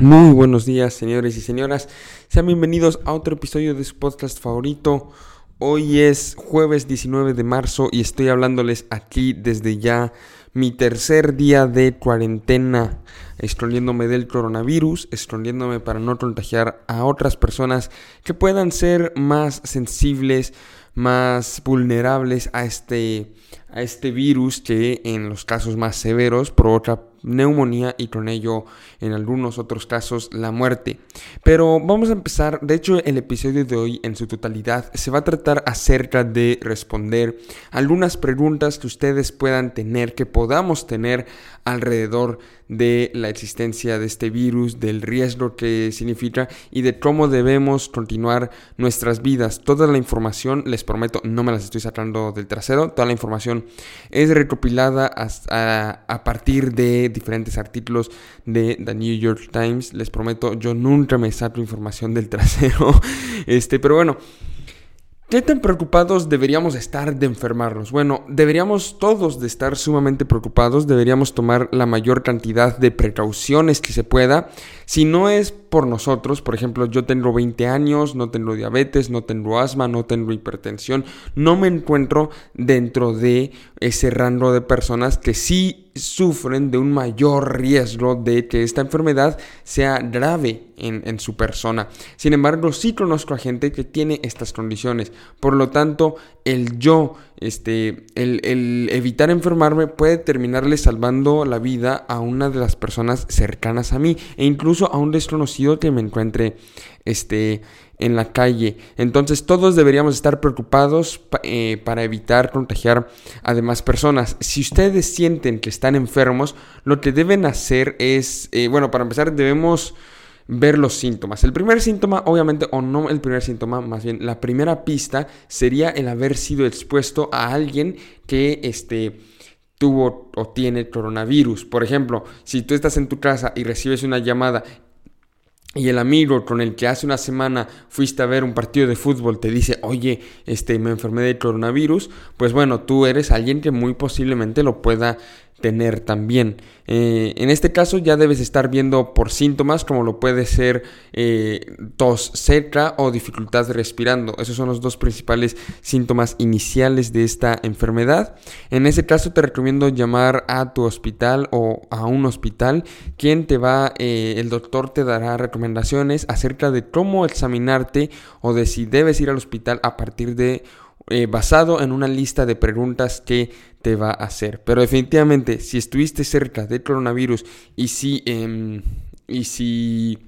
Muy buenos días, señores y señoras. Sean bienvenidos a otro episodio de su podcast favorito. Hoy es jueves 19 de marzo y estoy hablándoles aquí desde ya mi tercer día de cuarentena, escondiéndome del coronavirus, escondiéndome para no contagiar a otras personas que puedan ser más sensibles, más vulnerables a este, a este virus que en los casos más severos provoca neumonía y con ello en algunos otros casos la muerte. Pero vamos a empezar, de hecho el episodio de hoy en su totalidad se va a tratar acerca de responder algunas preguntas que ustedes puedan tener, que podamos tener alrededor de la existencia de este virus, del riesgo que significa y de cómo debemos continuar nuestras vidas. Toda la información, les prometo, no me las estoy sacando del trasero, toda la información es recopilada a, a partir de diferentes artículos de The New York Times. Les prometo, yo nunca me saco información del trasero. Este, pero bueno. ¿Qué tan preocupados deberíamos estar de enfermarnos? Bueno, deberíamos todos de estar sumamente preocupados, deberíamos tomar la mayor cantidad de precauciones que se pueda. Si no es por nosotros, por ejemplo, yo tengo 20 años, no tengo diabetes, no tengo asma, no tengo hipertensión, no me encuentro dentro de ese rango de personas que sí sufren de un mayor riesgo de que esta enfermedad sea grave en, su persona. Sin embargo, sí conozco a gente que tiene estas condiciones. Por lo tanto, el yo, este, el, el evitar enfermarme puede terminarle salvando la vida a una de las personas cercanas a mí e incluso a un desconocido que me encuentre este, en la calle. Entonces todos deberíamos estar preocupados eh, para evitar contagiar a demás personas. Si ustedes sienten que están enfermos, lo que deben hacer es, eh, bueno, para empezar debemos ver los síntomas. El primer síntoma, obviamente, o no el primer síntoma, más bien la primera pista sería el haber sido expuesto a alguien que este tuvo o tiene coronavirus. Por ejemplo, si tú estás en tu casa y recibes una llamada y el amigo con el que hace una semana fuiste a ver un partido de fútbol te dice, oye, este, me enfermé de coronavirus, pues bueno, tú eres alguien que muy posiblemente lo pueda tener también. Eh, en este caso ya debes estar viendo por síntomas como lo puede ser eh, tos seca o dificultad respirando. Esos son los dos principales síntomas iniciales de esta enfermedad. En ese caso te recomiendo llamar a tu hospital o a un hospital quien te va, eh, el doctor te dará recomendaciones acerca de cómo examinarte o de si debes ir al hospital a partir de eh, basado en una lista de preguntas que te va a hacer. Pero definitivamente, si estuviste cerca del coronavirus y si, em, y si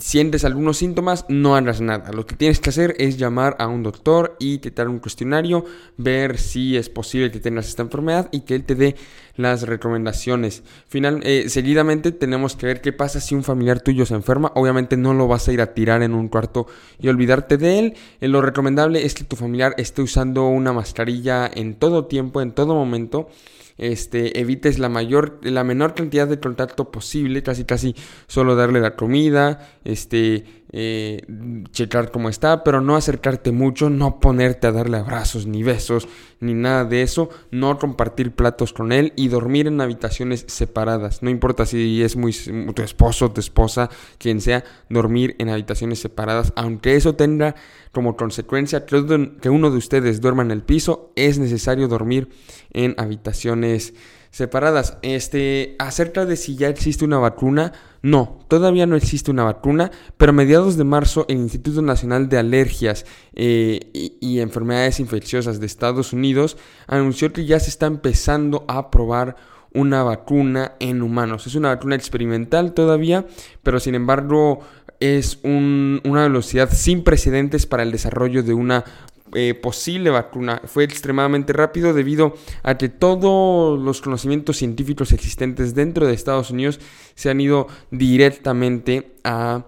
sientes algunos síntomas, no hagas nada. Lo que tienes que hacer es llamar a un doctor y te dar un cuestionario, ver si es posible que tengas esta enfermedad y que él te dé las recomendaciones. Final, eh, seguidamente tenemos que ver qué pasa si un familiar tuyo se enferma. Obviamente no lo vas a ir a tirar en un cuarto y olvidarte de él. Eh, lo recomendable es que tu familiar esté usando una mascarilla en todo tiempo, en todo momento este, evites la mayor, la menor cantidad de contacto posible, casi casi solo darle la comida, este, eh, checar cómo está, pero no acercarte mucho, no ponerte a darle abrazos ni besos ni nada de eso, no compartir platos con él y dormir en habitaciones separadas. No importa si es muy tu esposo, tu esposa, quien sea, dormir en habitaciones separadas, aunque eso tenga como consecuencia que uno de ustedes duerma en el piso, es necesario dormir en habitaciones separadas. Este, acerca de si ya existe una vacuna, no, todavía no existe una vacuna, pero a mediados de marzo el Instituto Nacional de Alergias eh, y, y, Enfermedades Infecciosas de Estados Unidos anunció que ya se está empezando a probar una vacuna en humanos. Es una vacuna experimental todavía, pero sin embargo es una velocidad sin precedentes para el desarrollo de una eh, posible vacuna. Fue extremadamente rápido debido a que todos los conocimientos científicos existentes dentro de Estados Unidos se han ido directamente a,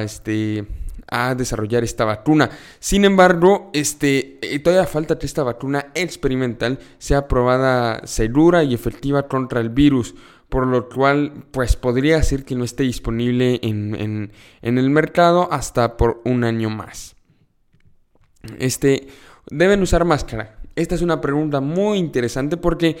este a desarrollar esta vacuna. Sin embargo, este, eh, todavía falta que esta vacuna experimental sea probada segura y efectiva contra el virus por lo cual pues podría ser que no esté disponible en, el mercado hasta por un año más. Este, ¿deben usar máscara? Esta es una pregunta muy interesante porque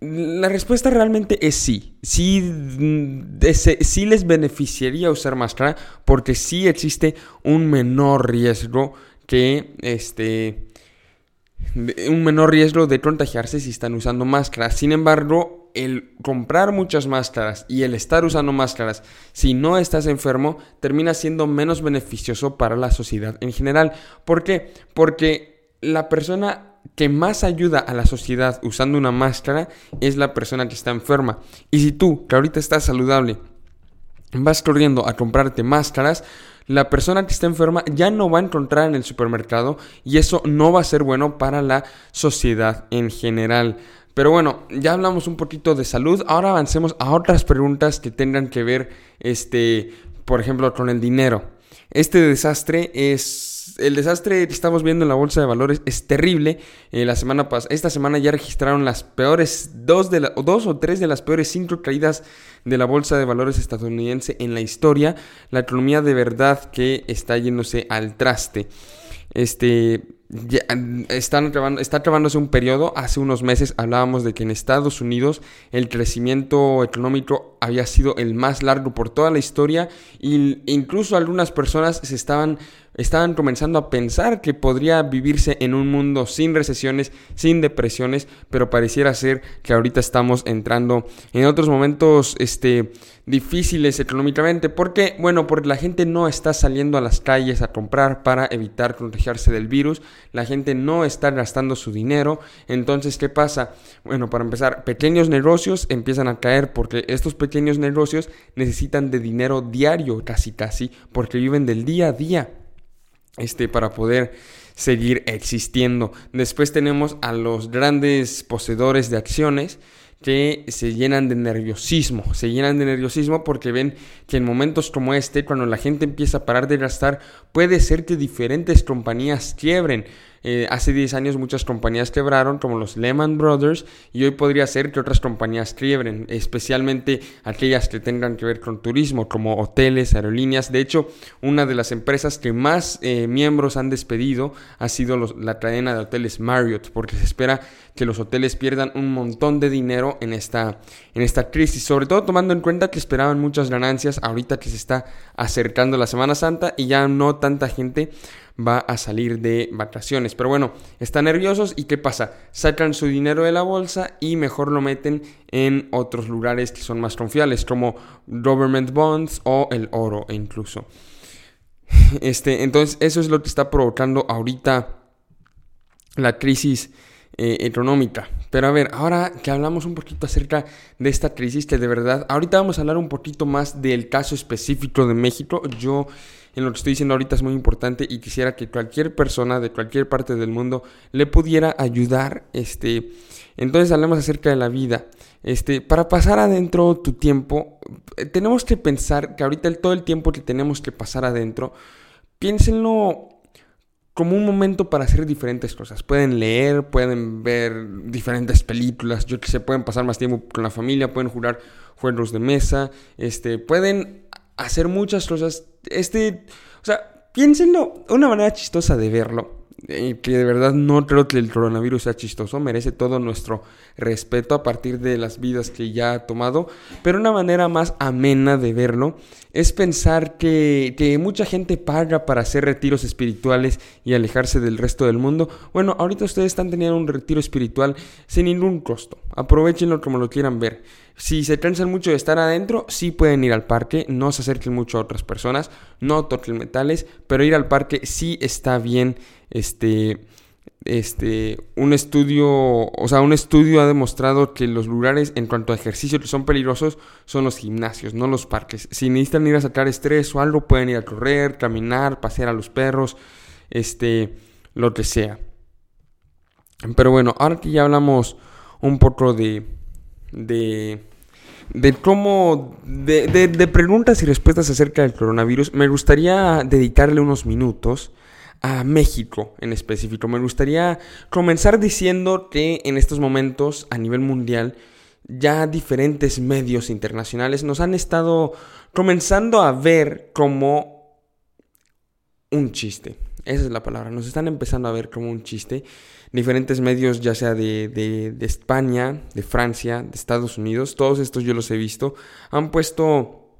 La respuesta realmente es sí. Sí, mm, sí, les beneficiaría usar máscara porque sí existe un menor riesgo que este un menor riesgo de contagiarse si están usando máscaras. Sin embargo, el comprar muchas máscaras y el estar usando máscaras si no estás enfermo termina siendo menos beneficioso para la sociedad en general. ¿Por qué? Porque la persona que más ayuda a la sociedad usando una máscara es la persona que está enferma. Y si tú, que ahorita estás saludable, vas corriendo a comprarte máscaras, la persona que está enferma ya no va a encontrar en el supermercado y eso no va a ser bueno para la sociedad en general. Pero bueno, ya hablamos un poquito de salud, ahora avancemos a otras preguntas que tengan que ver, este, por ejemplo, con el dinero. Este desastre es el desastre que estamos viendo en la bolsa de valores es terrible. Eh, la semana esta semana ya registraron las peores dos, de dos o tres de las peores cinco caídas de la bolsa de valores estadounidense en la historia. La economía de verdad que está yéndose al traste. Este están está acabándose un periodo. Hace unos meses hablábamos de que en Estados Unidos el crecimiento económico había sido el más largo por toda la historia e incluso algunas personas se estaban estaban comenzando a pensar que podría vivirse en un mundo sin recesiones, sin depresiones, pero pareciera ser que ahorita estamos entrando en otros momentos este, difíciles económicamente. ¿Por qué? Bueno, porque la gente no está saliendo a las calles a comprar para evitar contagiarse del virus, la gente no está gastando su dinero, entonces ¿qué pasa? Bueno, para empezar, pequeños negocios empiezan a caer porque estos pequeños negocios necesitan de dinero diario, casi casi, porque viven del día a día este, para poder seguir existiendo. Después tenemos a los grandes poseedores de acciones que se llenan de nerviosismo, se llenan de nerviosismo porque ven que en momentos como este, cuando la gente empieza a parar de gastar, puede ser que diferentes compañías quiebren. Eh, hace 10 años muchas compañías quebraron, como los Lehman Brothers, y hoy podría ser que otras compañías quiebren, especialmente aquellas que tengan que ver con turismo, como hoteles, aerolíneas. De hecho, una de las empresas que más eh, miembros han despedido ha sido la cadena de hoteles Marriott, porque se espera que los hoteles pierdan un montón de dinero en esta, en esta crisis, sobre todo tomando en cuenta que esperaban muchas ganancias ahorita que se está acercando la Semana Santa y ya no tanta gente va a salir de vacaciones. Pero bueno, están nerviosos y ¿qué pasa? Sacan su dinero de la bolsa y mejor lo meten en otros lugares que son más confiables, como government bonds o el oro incluso. Este, entonces, eso es lo que está provocando ahorita la crisis eh, económica. Pero a ver, ahora que hablamos un poquito acerca de esta crisis, que de verdad, ahorita vamos a hablar un poquito más del caso específico de México. Yo en lo que estoy diciendo ahorita es muy importante y quisiera que cualquier persona de cualquier parte del mundo le pudiera ayudar. Este, entonces hablemos acerca de la vida. Este, para pasar adentro tu tiempo, eh, tenemos que pensar que ahorita el, todo el tiempo que tenemos que pasar adentro, piénsenlo como un momento para hacer diferentes cosas. Pueden leer, pueden ver diferentes películas, yo que sé, pueden pasar más tiempo con la familia, pueden jugar juegos de mesa, este, pueden hacer muchas cosas. Este, o sea, piénsenlo, una manera chistosa de verlo que de verdad no creo que el coronavirus sea chistoso, merece todo nuestro respeto a partir de las vidas que ya ha tomado, pero una manera más amena de verlo es pensar que, que mucha gente paga para hacer retiros espirituales y alejarse del resto del mundo. Bueno, ahorita ustedes están teniendo un retiro espiritual sin ningún costo, aprovechenlo como lo quieran ver. Si se cansan mucho de estar adentro, sí pueden ir al parque, no se acerquen mucho a otras personas, no toquen metales, pero ir al parque sí está bien este, este, un estudio, o sea, un estudio ha demostrado que los lugares en cuanto a ejercicio que son peligrosos son los gimnasios, no los parques. Si necesitan ir a sacar estrés o algo, pueden ir a correr, caminar, pasear a los perros, este, lo que sea. Pero bueno, ahora que ya hablamos un poco de, de, de cómo, de, de preguntas y respuestas acerca del coronavirus, me gustaría dedicarle unos minutos a México en específico. Me gustaría comenzar diciendo que en estos momentos a nivel mundial ya diferentes medios internacionales nos han estado comenzando a ver como un chiste. Esa es la palabra. Nos están empezando a ver como un chiste. Diferentes medios, ya sea de, de, de España, de Francia, de Estados Unidos, todos estos yo los he visto, han puesto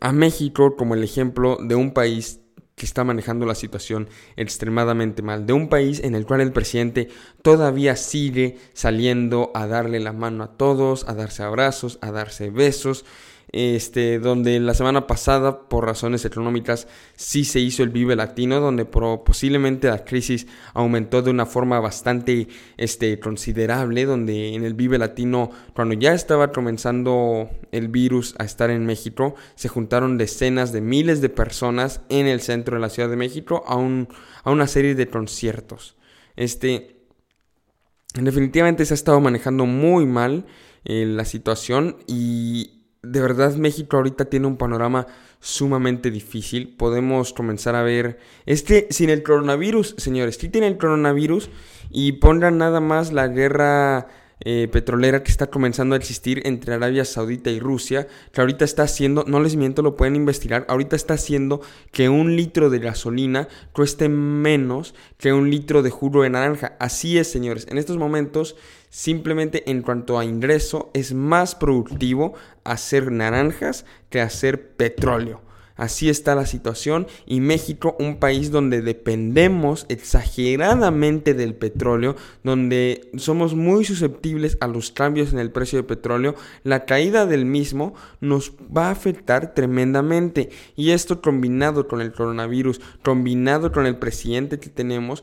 a México como el ejemplo de un país que está manejando la situación extremadamente mal, de un país en el cual el presidente todavía sigue saliendo a darle la mano a todos, a darse abrazos, a darse besos, este, donde la semana pasada, por razones económicas, sí se hizo el Vive Latino, donde posiblemente la crisis aumentó de una forma bastante este, considerable, donde en el Vive Latino, cuando ya estaba comenzando el virus a estar en México, se juntaron decenas de miles de personas en el centro de la Ciudad de México a, un, a una serie de conciertos. Este, definitivamente se ha estado manejando muy mal eh, la situación y de verdad México ahorita tiene un panorama sumamente difícil. Podemos comenzar a ver... Es que sin el coronavirus, señores, tiene el coronavirus y pongan nada más la guerra eh, petrolera que está comenzando a existir entre Arabia Saudita y Rusia, que ahorita está haciendo, no les miento, lo pueden investigar, ahorita está haciendo que un litro de gasolina cueste menos que un litro de jugo de naranja. Así es, señores, en estos momentos simplemente en cuanto a ingreso es más productivo hacer naranjas que hacer petróleo. Así está la situación y México, un país donde dependemos exageradamente del petróleo, donde somos muy susceptibles a los cambios en el precio del petróleo, la caída del mismo nos va a afectar tremendamente. Y esto combinado con el coronavirus, combinado con el presidente que tenemos,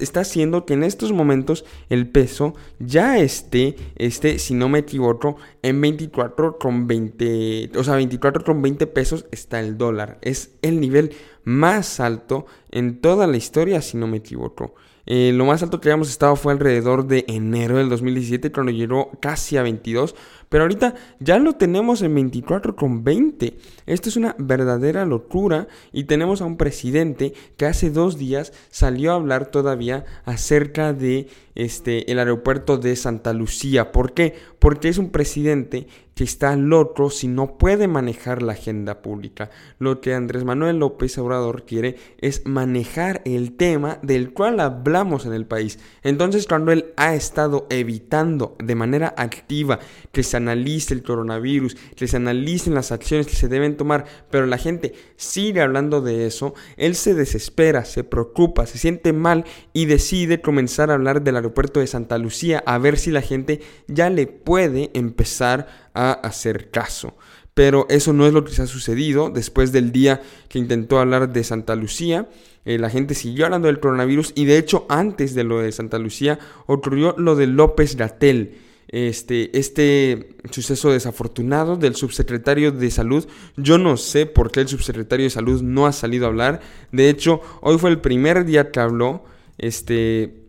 está haciendo que en estos momentos el peso ya esté, esté si no me equivoco, en 24 con 20, o sea, 24 con 20 pesos está el dólar. Es el nivel más alto en toda la historia, si no me equivoco. Eh, lo más alto que habíamos estado fue alrededor de enero del 2017, cuando llegó casi a 22. Pero ahorita ya lo tenemos en 24,20. Esto es una verdadera locura. Y tenemos a un presidente que hace dos días salió a hablar todavía acerca de este, el aeropuerto de Santa Lucía. ¿Por qué? Porque es un presidente que está loco si no puede manejar la agenda pública. Lo que Andrés Manuel López Obrador quiere es manejar el tema del cual hablamos en el país. Entonces, cuando él ha estado evitando de manera activa que se analice el coronavirus, que se analicen las acciones que se deben tomar, pero la gente sigue hablando de eso, él se desespera, se preocupa, se siente mal y decide comenzar a hablar del aeropuerto de Santa Lucía a ver si la gente ya le puede empezar a hacer caso. Pero eso no es lo que se ha sucedido después del día que intentó hablar de Santa Lucía. Eh, la gente siguió hablando del coronavirus y de hecho antes de lo de Santa Lucía ocurrió lo de López Gatel. Este, este suceso desafortunado del subsecretario de salud. Yo no sé por qué el subsecretario de salud no ha salido a hablar. De hecho, hoy fue el primer día que habló. Este,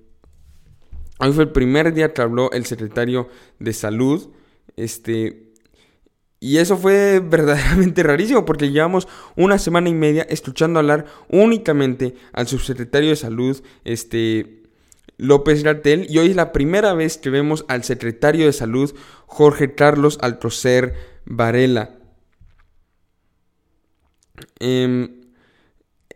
hoy fue el primer día que habló el secretario de salud. Este, y eso fue verdaderamente rarísimo porque llevamos una semana y media escuchando hablar únicamente al subsecretario de salud, este, López Gartel, y hoy es la primera vez que vemos al secretario de salud, Jorge Carlos Alcocer Varela. Eh,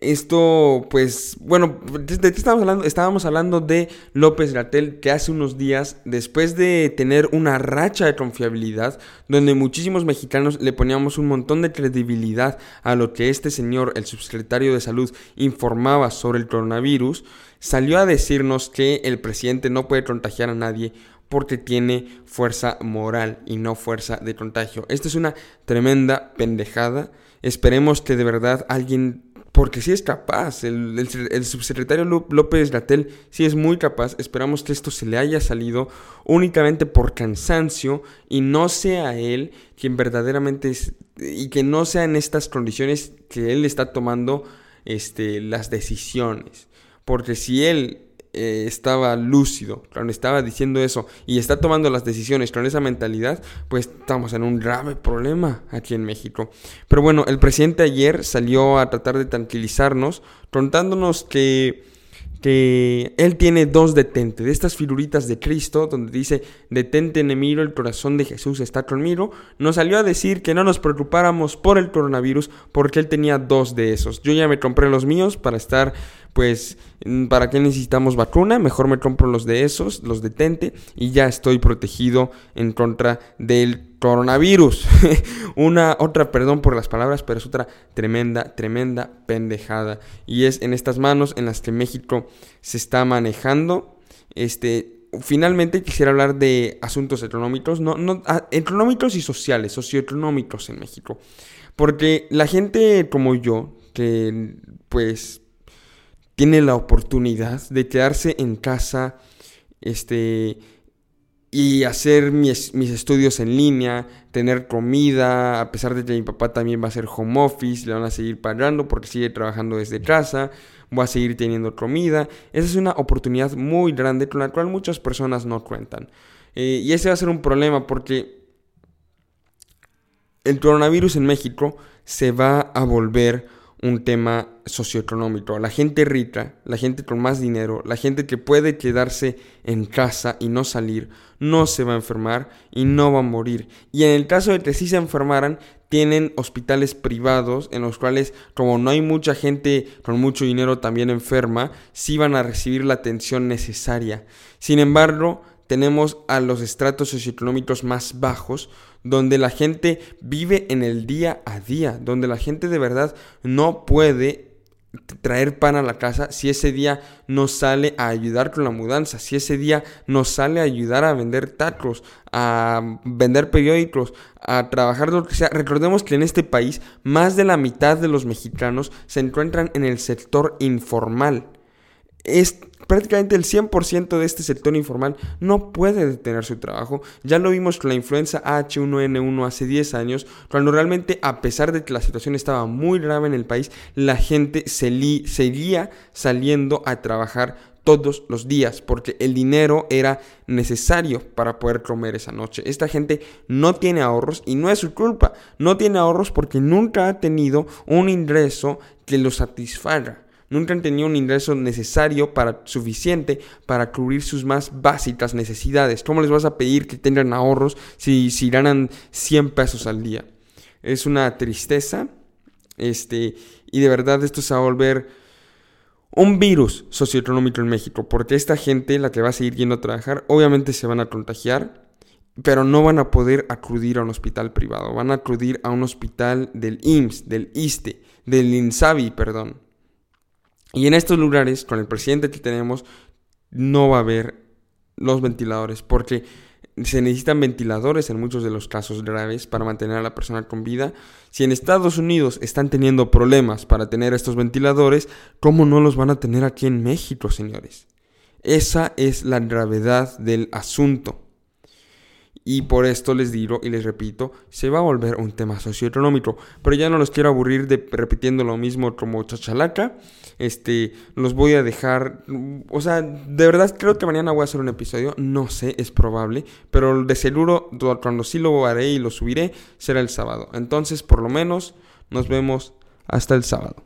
esto, pues, bueno, ¿de qué estábamos hablando? Estábamos hablando de López Gatel, que hace unos días, después de tener una racha de confiabilidad, donde muchísimos mexicanos le poníamos un montón de credibilidad a lo que este señor, el subsecretario de Salud, informaba sobre el coronavirus, salió a decirnos que el presidente no puede contagiar a nadie porque tiene fuerza moral y no fuerza de contagio. Esta es una tremenda pendejada. Esperemos que de verdad alguien porque sí es capaz, el, subsecretario López Gatel sí es muy capaz, esperamos que esto se le haya salido únicamente por cansancio y no sea él quien verdaderamente es, y que no sea en estas condiciones que él está tomando este, las decisiones. Porque si él eh, estaba lúcido, cuando estaba diciendo eso y está tomando las decisiones con esa mentalidad, pues estamos en un grave problema aquí en México. Pero bueno, el presidente ayer salió a tratar de tranquilizarnos, contándonos que que él tiene dos detente, de estas figuritas de Cristo, donde dice, detente enemigo, el corazón de Jesús está conmigo, nos salió a decir que no nos preocupáramos por el coronavirus porque él tenía dos de esos. Yo ya me compré los míos para estar, pues, ¿para qué necesitamos vacuna? Mejor me compro los de esos, los detente, y ya estoy protegido en contra del coronavirus. Una otra, perdón por las palabras, pero es otra tremenda, tremenda pendejada. Y es en estas manos en las que México se está manejando. Este, finalmente quisiera hablar de asuntos económicos, no, no, ah, económicos y sociales, socioeconómicos en México. Porque la gente como yo, que pues tiene la oportunidad de quedarse en casa, este, y hacer mis, estudios en línea, tener comida, a pesar de que mi papá también va a hacer home office, le van a seguir pagando porque sigue trabajando desde casa, voy a seguir teniendo comida. Esa es una oportunidad muy grande con la cual muchas personas no cuentan. Eh, y ese va a ser un problema porque el coronavirus en México se va a volver un tema socioeconómico. La gente rica, la gente con más dinero, la gente que puede quedarse en casa y no salir, no se va a enfermar y no va a morir. Y en el caso de que sí se enfermaran, tienen hospitales privados en los cuales, como no hay mucha gente con mucho dinero también enferma, sí van a recibir la atención necesaria. Sin embargo, tenemos a los estratos socioeconómicos más bajos, donde la gente vive en el día a día, donde la gente de verdad no puede traer pan a la casa si ese día no sale a ayudar con la mudanza, si ese día no sale a ayudar a vender tacos, a vender periódicos, a trabajar lo que sea. Recordemos que en este país más de la mitad de los mexicanos se encuentran en el sector informal. Es prácticamente el 100% de este sector informal no puede detener su trabajo. Ya lo vimos con la influenza H1N1 hace 10 años, cuando realmente a pesar de que la situación estaba muy grave en el país, la gente seguía saliendo a trabajar todos los días porque el dinero era necesario para poder comer esa noche. Esta gente no tiene ahorros y no es su culpa. No tiene ahorros porque nunca ha tenido un ingreso que lo satisfaga nunca han tenido un ingreso necesario para suficiente para cubrir sus más básicas necesidades. ¿Cómo les vas a pedir que tengan ahorros si, si ganan 100 pesos al día? Es una tristeza. Este, y de verdad esto se va a volver un virus socioeconómico en México, porque esta gente, la que va a seguir yendo a trabajar, obviamente se van a contagiar, pero no van a poder acudir a un hospital privado, van a acudir a un hospital del IMSS, del ISTE, del INSABI, perdón. Y en estos lugares, con el presidente que tenemos, no va a haber los ventiladores, porque se necesitan ventiladores en muchos de los casos graves para mantener a la persona con vida. Si en Estados Unidos están teniendo problemas para tener estos ventiladores, ¿cómo no los van a tener aquí en México, señores? Esa es la gravedad del asunto. Y por esto les digo y les repito, se va a volver un tema socioeconómico. Pero ya no los quiero aburrir de repitiendo lo mismo como chachalaca. Este, los voy a dejar. O sea, de verdad creo que mañana voy a hacer un episodio. No sé, es probable. Pero de seguro, cuando sí lo haré y lo subiré, será el sábado. Entonces, por lo menos, nos vemos hasta el sábado.